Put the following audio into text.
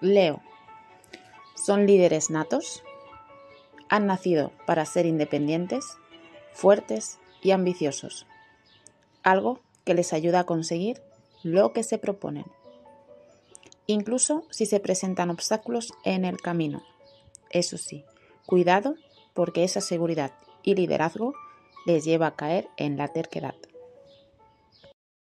Leo. Son líderes natos. Han nacido para ser independientes, fuertes y ambiciosos. Algo que les ayuda a conseguir lo que se proponen. Incluso si se presentan obstáculos en el camino. Eso sí, cuidado porque esa seguridad y liderazgo les lleva a caer en la terquedad.